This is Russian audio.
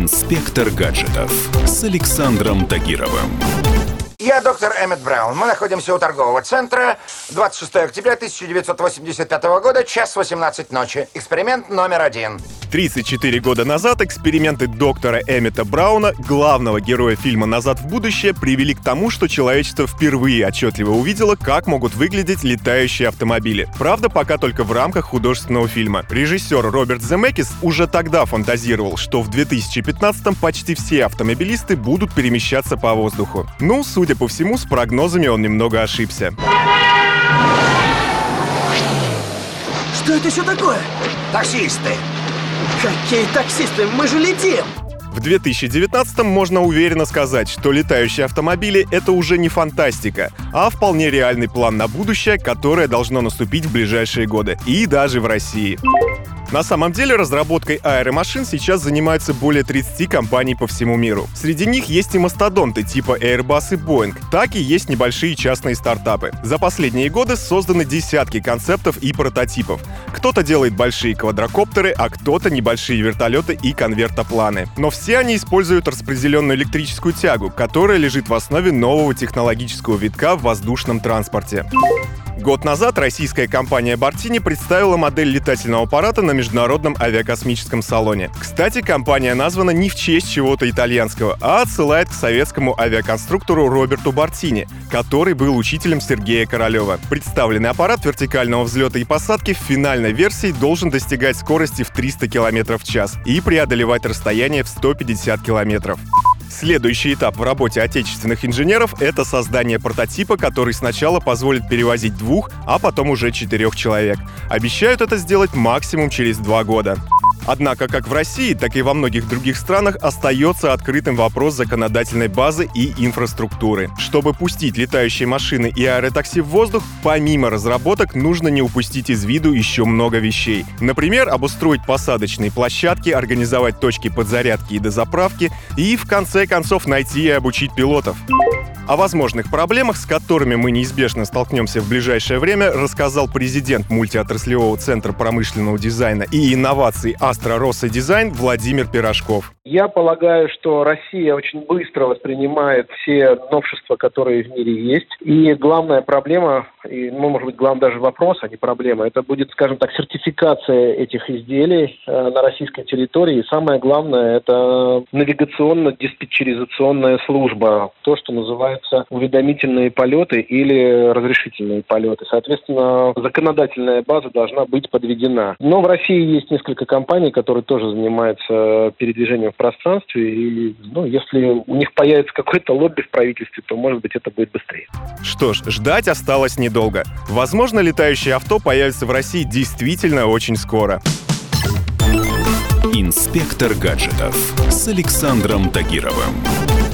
Инспектор гаджетов с Александром Тагировым. Я доктор Эммет Браун. Мы находимся у торгового центра. 26 октября 1985 года, час 18 ночи. Эксперимент номер один. 34 года назад эксперименты доктора Эммета Брауна, главного героя фильма «Назад в будущее», привели к тому, что человечество впервые отчетливо увидело, как могут выглядеть летающие автомобили. Правда, пока только в рамках художественного фильма. Режиссер Роберт Земекис уже тогда фантазировал, что в 2015-м почти все автомобилисты будут перемещаться по воздуху. Ну, судя по всему, с прогнозами он немного ошибся. Что это еще такое? Таксисты. Какие таксисты? Мы же летим! В 2019-м можно уверенно сказать, что летающие автомобили — это уже не фантастика, а вполне реальный план на будущее, которое должно наступить в ближайшие годы. И даже в России. На самом деле разработкой аэромашин сейчас занимаются более 30 компаний по всему миру. Среди них есть и мастодонты типа Airbus и Boeing, так и есть небольшие частные стартапы. За последние годы созданы десятки концептов и прототипов. Кто-то делает большие квадрокоптеры, а кто-то небольшие вертолеты и конвертопланы. Но все они используют распределенную электрическую тягу, которая лежит в основе нового технологического витка в воздушном транспорте. Год назад российская компания Бартини представила модель летательного аппарата на Международном авиакосмическом салоне. Кстати, компания названа не в честь чего-то итальянского, а отсылает к советскому авиаконструктору Роберту Бартини, который был учителем Сергея Королева. Представленный аппарат вертикального взлета и посадки в финальной версии должен достигать скорости в 300 км в час и преодолевать расстояние в 150 км. Следующий этап в работе отечественных инженеров — это создание прототипа, который сначала позволит перевозить двух, а потом уже четырех человек. Обещают это сделать максимум через два года. Однако как в России, так и во многих других странах остается открытым вопрос законодательной базы и инфраструктуры. Чтобы пустить летающие машины и аэротакси в воздух, помимо разработок нужно не упустить из виду еще много вещей. Например, обустроить посадочные площадки, организовать точки подзарядки и дозаправки и, в конце концов, найти и обучить пилотов. О возможных проблемах, с которыми мы неизбежно столкнемся в ближайшее время, рассказал президент мультиотраслевого центра промышленного дизайна и инноваций Астра Росса Дизайн Владимир Пирожков. Я полагаю, что Россия очень быстро воспринимает все новшества, которые в мире есть. И главная проблема, и, ну, может быть, главный даже вопрос, а не проблема, это будет, скажем так, сертификация этих изделий э, на российской территории. И самое главное, это навигационно-диспетчеризационная служба, то, что называется уведомительные полеты или разрешительные полеты. Соответственно, законодательная база должна быть подведена. Но в России есть несколько компаний, которые тоже занимаются передвижением в пространстве. И ну, если у них появится какой-то лобби в правительстве, то, может быть, это будет быстрее. Что ж, ждать осталось недолго. Возможно, летающее авто появится в России действительно очень скоро. Инспектор гаджетов с Александром Тагировым.